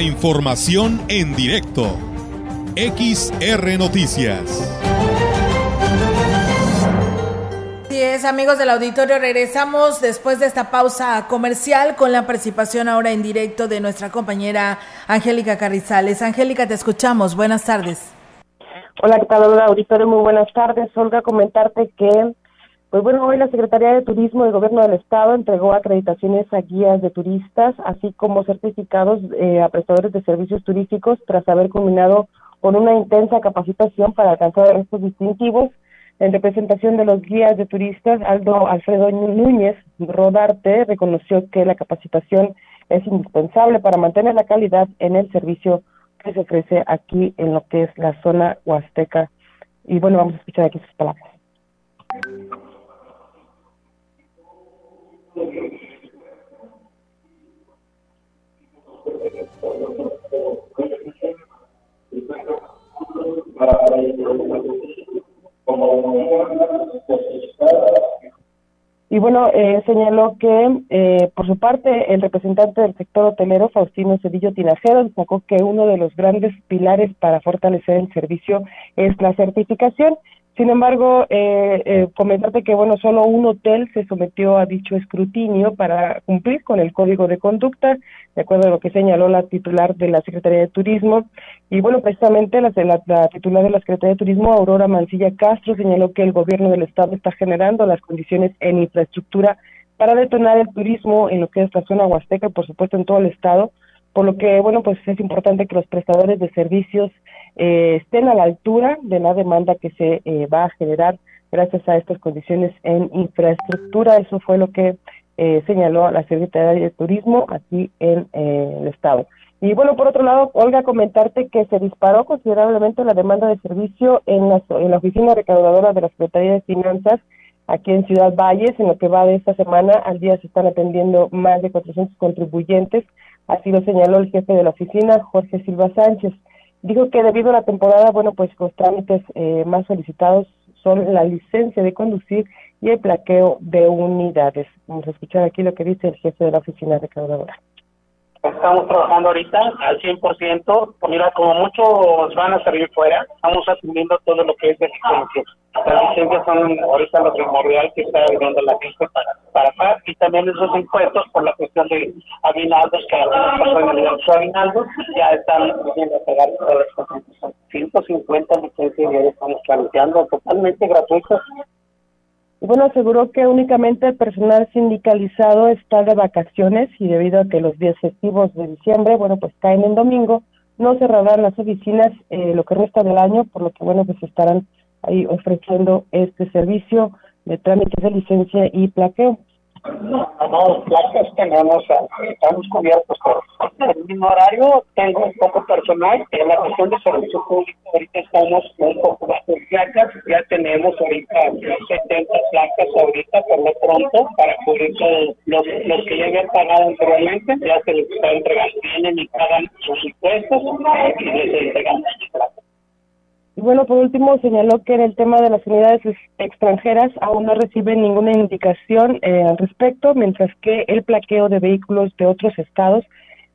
La información en directo. XR Noticias. Así es, amigos del auditorio, regresamos después de esta pausa comercial con la participación ahora en directo de nuestra compañera Angélica Carrizales. Angélica, te escuchamos. Buenas tardes. Hola, ¿qué tal, auditorio? Muy buenas tardes. Olga, comentarte que, pues bueno, hoy la Secretaría de Turismo del Gobierno del Estado entregó acreditaciones a guías de turistas, así como certificados eh, a prestadores de servicios turísticos tras haber culminado con una intensa capacitación para alcanzar estos distintivos en representación de los guías de turistas, Aldo Alfredo Núñez Rodarte reconoció que la capacitación es indispensable para mantener la calidad en el servicio que se ofrece aquí en lo que es la zona huasteca. Y bueno, vamos a escuchar aquí sus palabras. Y bueno, eh, señaló que, eh, por su parte, el representante del sector hotelero, Faustino Cedillo Tinajero, destacó que uno de los grandes pilares para fortalecer el servicio es la certificación sin embargo, eh, eh, comentarte que, bueno, solo un hotel se sometió a dicho escrutinio para cumplir con el código de conducta, de acuerdo a lo que señaló la titular de la Secretaría de Turismo. Y bueno, precisamente la, la, titular de la Secretaría de Turismo, Aurora Mancilla Castro, señaló que el gobierno del Estado está generando las condiciones en infraestructura para detonar el turismo en lo que es la zona huasteca y, por supuesto, en todo el Estado por lo que, bueno, pues es importante que los prestadores de servicios eh, estén a la altura de la demanda que se eh, va a generar gracias a estas condiciones en infraestructura. Eso fue lo que eh, señaló la Secretaría de Turismo aquí en el Estado. Y bueno, por otro lado, Olga, comentarte que se disparó considerablemente la demanda de servicio en la, en la oficina recaudadora de la Secretaría de Finanzas aquí en Ciudad Valles. En lo que va de esta semana, al día se están atendiendo más de 400 contribuyentes Así lo señaló el jefe de la oficina, Jorge Silva Sánchez. Dijo que debido a la temporada, bueno, pues los trámites eh, más solicitados son la licencia de conducir y el plaqueo de unidades. Vamos a escuchar aquí lo que dice el jefe de la oficina recaudadora. Estamos trabajando ahorita al 100%. Mira, como muchos van a salir fuera, estamos asumiendo todo lo que es de Las licencias son ahorita lo primordial que está viviendo la gente para, para y también esos impuestos por la cuestión de aguinaldos que algunas personas de los aguinaldos ya están pudiendo pagar todas las. Son 150 licencias ya estamos planteando totalmente gratuitas bueno, aseguró que únicamente el personal sindicalizado está de vacaciones y debido a que los días festivos de diciembre, bueno, pues caen en domingo, no cerrarán las oficinas eh, lo que resta del año, por lo que, bueno, pues estarán ahí ofreciendo este servicio de trámites de licencia y plaqueo. No, no, placas tenemos, estamos cubiertos por el mismo horario, tengo un poco personal, en la cuestión de servicio público ahorita estamos un poco bajo placas, ya tenemos ahorita 70 placas ahorita por lo pronto para cubrir los, los que ya habían pagado anteriormente, ya se les está entregando, vienen y pagan sus impuestos y les entregamos placas. Y bueno, por último, señaló que en el tema de las unidades extranjeras aún no reciben ninguna indicación eh, al respecto, mientras que el plaqueo de vehículos de otros estados,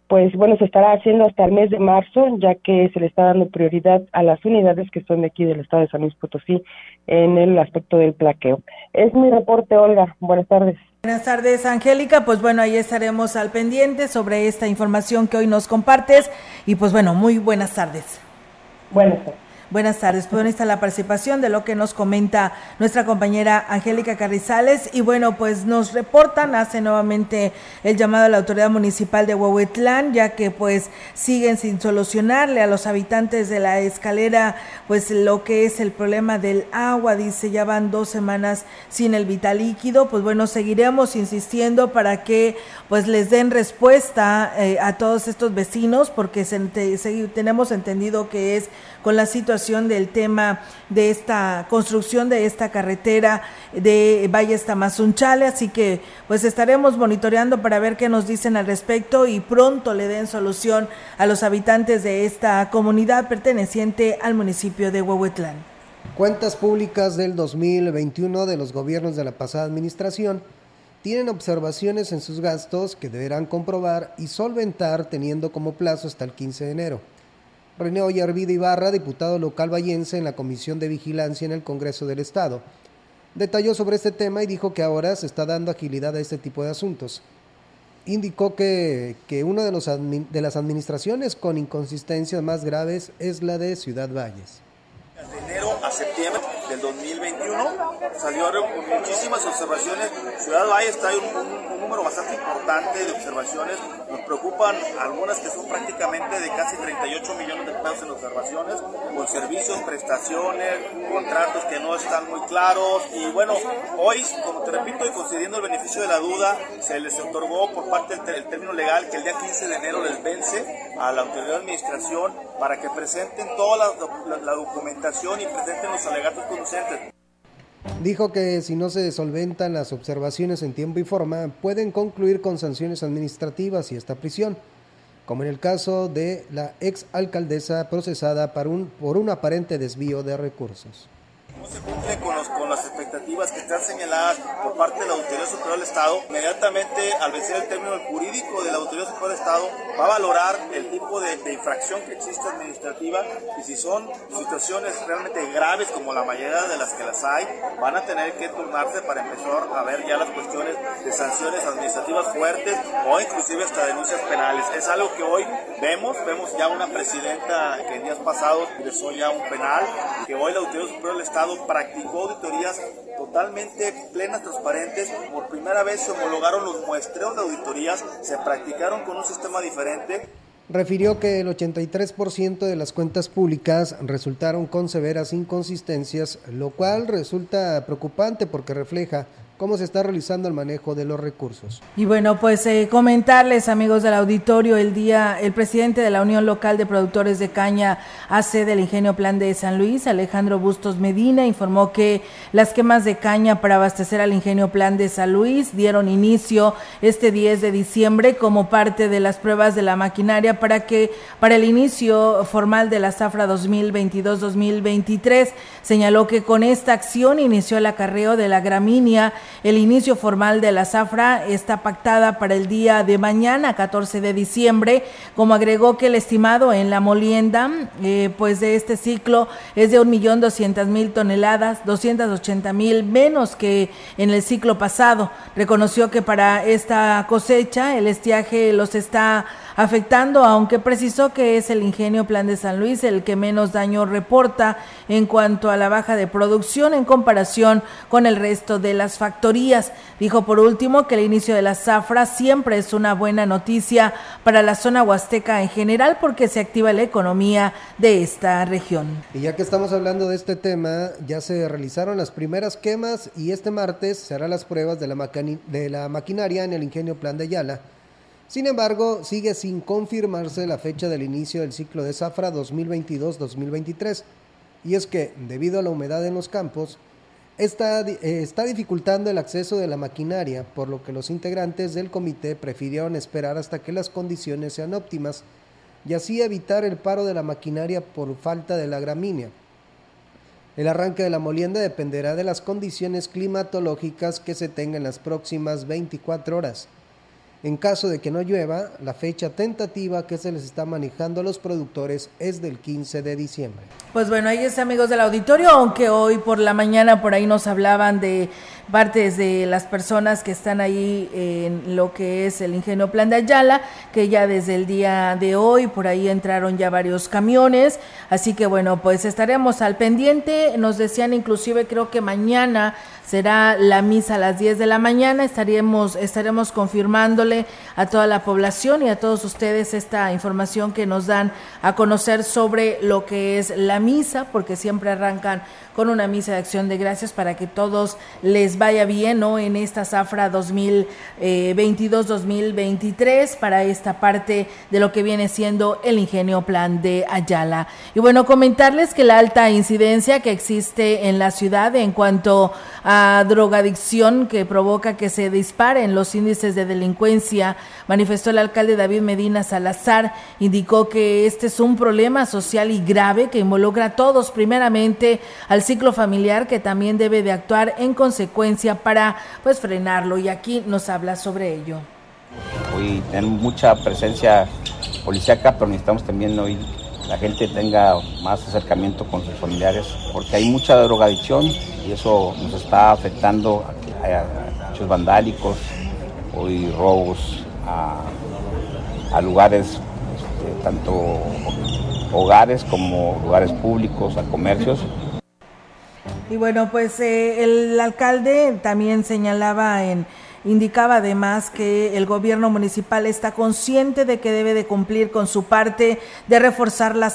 pues bueno, se estará haciendo hasta el mes de marzo, ya que se le está dando prioridad a las unidades que son de aquí del estado de San Luis Potosí en el aspecto del plaqueo. Es mi reporte, Olga. Buenas tardes. Buenas tardes, Angélica. Pues bueno, ahí estaremos al pendiente sobre esta información que hoy nos compartes. Y pues bueno, muy buenas tardes. Buenas tardes. Buenas tardes. Pues está la participación de lo que nos comenta nuestra compañera Angélica Carrizales. Y bueno, pues nos reportan, hace nuevamente el llamado a la autoridad municipal de Huehuetlán, ya que pues siguen sin solucionarle a los habitantes de la escalera, pues lo que es el problema del agua. Dice, ya van dos semanas sin el vital líquido. Pues bueno, seguiremos insistiendo para que pues les den respuesta eh, a todos estos vecinos, porque se, tenemos entendido que es con la situación del tema de esta construcción de esta carretera de Valle Tamazunchale, así que pues estaremos monitoreando para ver qué nos dicen al respecto y pronto le den solución a los habitantes de esta comunidad perteneciente al municipio de Huehuetlán. Cuentas públicas del 2021 de los gobiernos de la pasada administración tienen observaciones en sus gastos que deberán comprobar y solventar teniendo como plazo hasta el 15 de enero. René Ollarvida Ibarra, diputado local vallense en la Comisión de Vigilancia en el Congreso del Estado, detalló sobre este tema y dijo que ahora se está dando agilidad a este tipo de asuntos. Indicó que, que una de, de las administraciones con inconsistencias más graves es la de Ciudad Valles. De enero a septiembre del 2021 salió con muchísimas observaciones. Ciudad Valles trae un, un, un, número bastante importante de observaciones. Nos preocupan algunas que son prácticamente de casi 38 millones de pesos en observaciones, con servicios, prestaciones, contratos que no están muy claros. Y bueno, hoy, como te repito, y concediendo el beneficio de la duda, se les otorgó por parte del el término legal que el día 15 de enero les vence a la autoridad de administración para que presenten toda la, la, la documentación y presenten los alegatos conducentes. Dijo que si no se solventan las observaciones en tiempo y forma, pueden concluir con sanciones administrativas y hasta prisión, como en el caso de la ex alcaldesa procesada por un, por un aparente desvío de recursos se cumple con, las expectativas que están señaladas por parte de la Autoridad Superior del Estado, inmediatamente al vencer el término jurídico de la Autoridad Superior del Estado, va a valorar el tipo de, infracción que existe administrativa y si son situaciones realmente graves como la mayoría de las que las hay, van a tener que turnarse para empezar a ver ya las cuestiones de sanciones administrativas fuertes o inclusive hasta denuncias penales. Es algo que hoy vemos, vemos ya una presidenta que en días pasados ingresó ya un penal, que hoy la Autoridad Superior del Estado practicó auditorías totalmente plenas, transparentes. Por primera vez se homologaron los muestreos de auditorías, se practicaron con un sistema diferente. Refirió que el 83% de las cuentas públicas resultaron con severas inconsistencias, lo cual resulta preocupante porque refleja cómo se está realizando el manejo de los recursos. Y bueno, pues eh, comentarles, amigos del auditorio, el día, el presidente de la Unión Local de Productores de Caña AC del Ingenio Plan de San Luis, Alejandro Bustos Medina, informó que las quemas de caña para abastecer al Ingenio Plan de San Luis dieron inicio este 10 de diciembre como parte de las pruebas de la maquinaria para que, para el inicio formal de la zafra 2022-2023. Señaló que con esta acción inició el acarreo de la gramínea el inicio formal de la zafra está pactada para el día de mañana, 14 de diciembre, como agregó que el estimado en la molienda, eh, pues de este ciclo es de 1.200.000 toneladas, 280.000 menos que en el ciclo pasado. Reconoció que para esta cosecha el estiaje los está afectando, aunque precisó que es el ingenio Plan de San Luis el que menos daño reporta en cuanto a la baja de producción en comparación con el resto de las factorías. Dijo por último que el inicio de la zafra siempre es una buena noticia para la zona huasteca en general porque se activa la economía de esta región. Y ya que estamos hablando de este tema, ya se realizaron las primeras quemas y este martes se harán las pruebas de la, de la maquinaria en el ingenio Plan de Yala sin embargo, sigue sin confirmarse la fecha del inicio del ciclo de zafra 2022-2023, y es que, debido a la humedad en los campos, está, eh, está dificultando el acceso de la maquinaria, por lo que los integrantes del comité prefirieron esperar hasta que las condiciones sean óptimas y así evitar el paro de la maquinaria por falta de la gramínea. El arranque de la molienda dependerá de las condiciones climatológicas que se tengan en las próximas 24 horas. En caso de que no llueva, la fecha tentativa que se les está manejando a los productores es del 15 de diciembre. Pues bueno, ahí está amigos del auditorio, aunque hoy por la mañana por ahí nos hablaban de partes de las personas que están ahí en lo que es el ingenio Plan de Ayala, que ya desde el día de hoy por ahí entraron ya varios camiones, así que bueno, pues estaremos al pendiente, nos decían inclusive creo que mañana será la misa a las 10 de la mañana. Estaremos, estaremos confirmándole a toda la población y a todos ustedes esta información que nos dan a conocer sobre lo que es la misa, porque siempre arrancan con una misa de acción de gracias para que todos les vaya bien ¿no? en esta zafra 2022-2023 para esta parte de lo que viene siendo el ingenio plan de Ayala. Y bueno, comentarles que la alta incidencia que existe en la ciudad en cuanto a drogadicción que provoca que se disparen los índices de delincuencia, manifestó el alcalde David Medina Salazar, indicó que este es un problema social y grave que involucra a todos, primeramente al ciclo familiar que también debe de actuar en consecuencia para pues frenarlo y aquí nos habla sobre ello. Hoy tenemos mucha presencia policíaca, pero necesitamos también hoy la gente tenga más acercamiento con sus familiares, porque hay mucha drogadicción y eso nos está afectando a, hechos vandálicos, hoy robos a, lugares, este, tanto hogares como lugares públicos, a comercios. Y bueno, pues eh, el alcalde también señalaba en Indicaba además que el gobierno municipal está consciente de que debe de cumplir con su parte de reforzar la,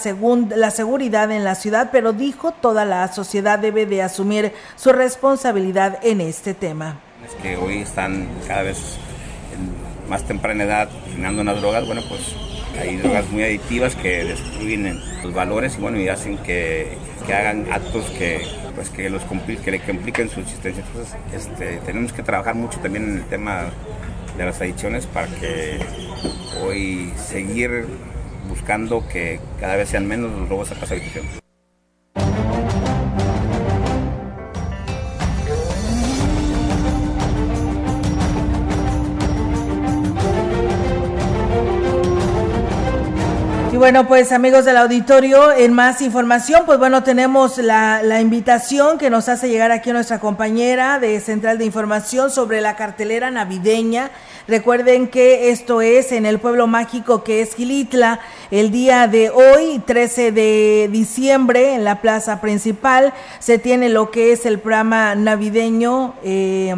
la seguridad en la ciudad, pero dijo toda la sociedad debe de asumir su responsabilidad en este tema. Es que hoy están cada vez en más temprana edad finando unas drogas, bueno, pues hay drogas muy adictivas que destruyen los valores y bueno, y hacen que, que hagan actos que pues que los que le compliquen su existencia. Entonces, este, tenemos que trabajar mucho también en el tema de las adicciones para que hoy seguir buscando que cada vez sean menos los robos a casa habitación. Bueno, pues amigos del auditorio, en más información, pues bueno, tenemos la, la, invitación que nos hace llegar aquí nuestra compañera de Central de Información sobre la cartelera navideña. Recuerden que esto es en el pueblo mágico que es Gilitla, el día de hoy, 13 de diciembre, en la plaza principal, se tiene lo que es el programa navideño. Eh,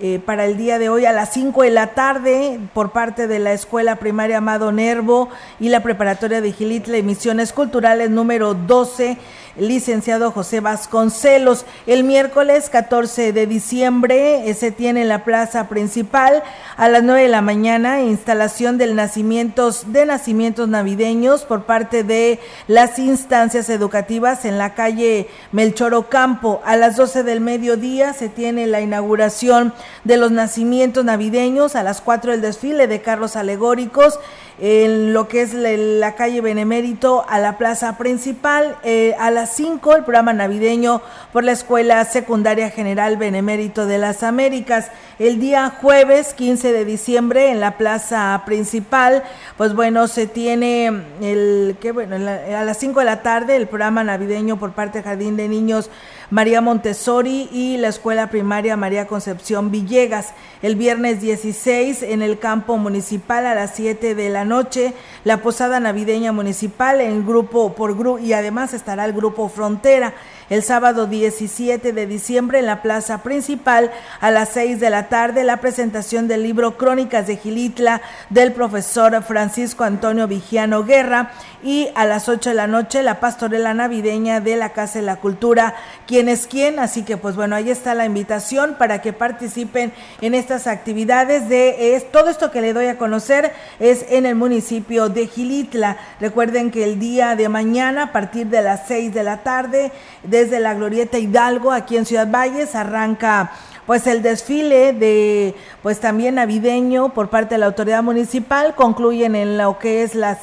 eh, para el día de hoy a las 5 de la tarde por parte de la Escuela Primaria Amado Nervo y la Preparatoria de Gilitla Misiones Culturales número 12 licenciado José Vasconcelos. El miércoles 14 de diciembre eh, se tiene en la plaza principal a las 9 de la mañana instalación del nacimientos de nacimientos navideños por parte de las instancias educativas en la calle Melchor Ocampo. A las 12 del mediodía se tiene la inauguración de los nacimientos navideños, a las 4 el desfile de carros alegóricos en lo que es la, calle Benemérito a la plaza principal. Eh, a las 5 el programa navideño por la Escuela Secundaria General Benemérito de las Américas. El día jueves 15 de diciembre en la plaza principal, pues bueno, se tiene el que bueno, a las 5 de la tarde el programa navideño por parte del Jardín de Niños María Montessori y la Escuela Primaria María Concepción Villegas. El viernes 16 en el campo municipal a las 7 de la noche, la posada navideña municipal en grupo por grupo y además estará el grupo Frontera. El sábado 17 de diciembre en la plaza principal a las 6 de la tarde la presentación del libro Crónicas de Gilitla del profesor Francisco Antonio Vigiano Guerra y a las 8 de la noche la pastorela navideña de la Casa de la Cultura, quién es quién, así que pues bueno, ahí está la invitación para que participen en estas actividades de es, todo esto que le doy a conocer es en el municipio de Gilitla. Recuerden que el día de mañana a partir de las 6 de la tarde desde la Glorieta Hidalgo aquí en Ciudad Valles arranca pues el desfile de pues también navideño por parte de la autoridad municipal. Concluyen en lo que es las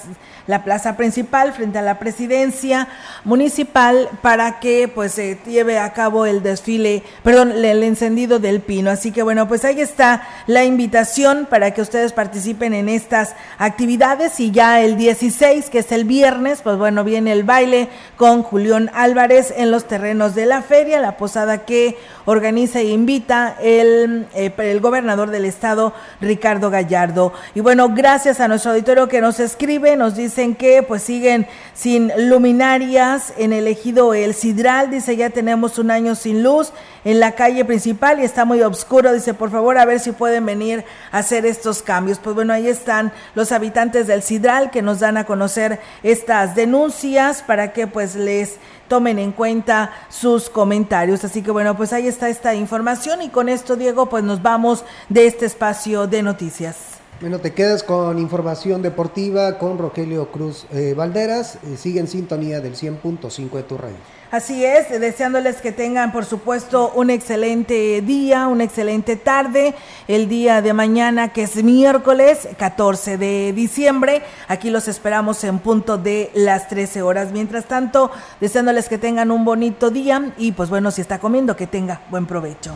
la plaza principal frente a la presidencia municipal para que pues se lleve a cabo el desfile, perdón, el encendido del pino. Así que bueno, pues ahí está la invitación para que ustedes participen en estas actividades y ya el 16, que es el viernes, pues bueno, viene el baile con Julián Álvarez en los terrenos de la feria, la posada que organiza e invita el, eh, el gobernador del estado, Ricardo Gallardo. Y bueno, gracias a nuestro auditorio que nos escribe, nos dice dicen que pues siguen sin luminarias en el ejido El Sidral, dice ya tenemos un año sin luz en la calle principal y está muy oscuro, dice por favor a ver si pueden venir a hacer estos cambios. Pues bueno, ahí están los habitantes del Sidral que nos dan a conocer estas denuncias para que pues les tomen en cuenta sus comentarios. Así que bueno, pues ahí está esta información y con esto Diego pues nos vamos de este espacio de noticias. Bueno, te quedas con información deportiva con Rogelio Cruz eh, Valderas. Eh, sigue en sintonía del 100.5 de tu radio. Así es, deseándoles que tengan, por supuesto, un excelente día, una excelente tarde, el día de mañana, que es miércoles 14 de diciembre. Aquí los esperamos en punto de las 13 horas. Mientras tanto, deseándoles que tengan un bonito día y, pues bueno, si está comiendo, que tenga buen provecho.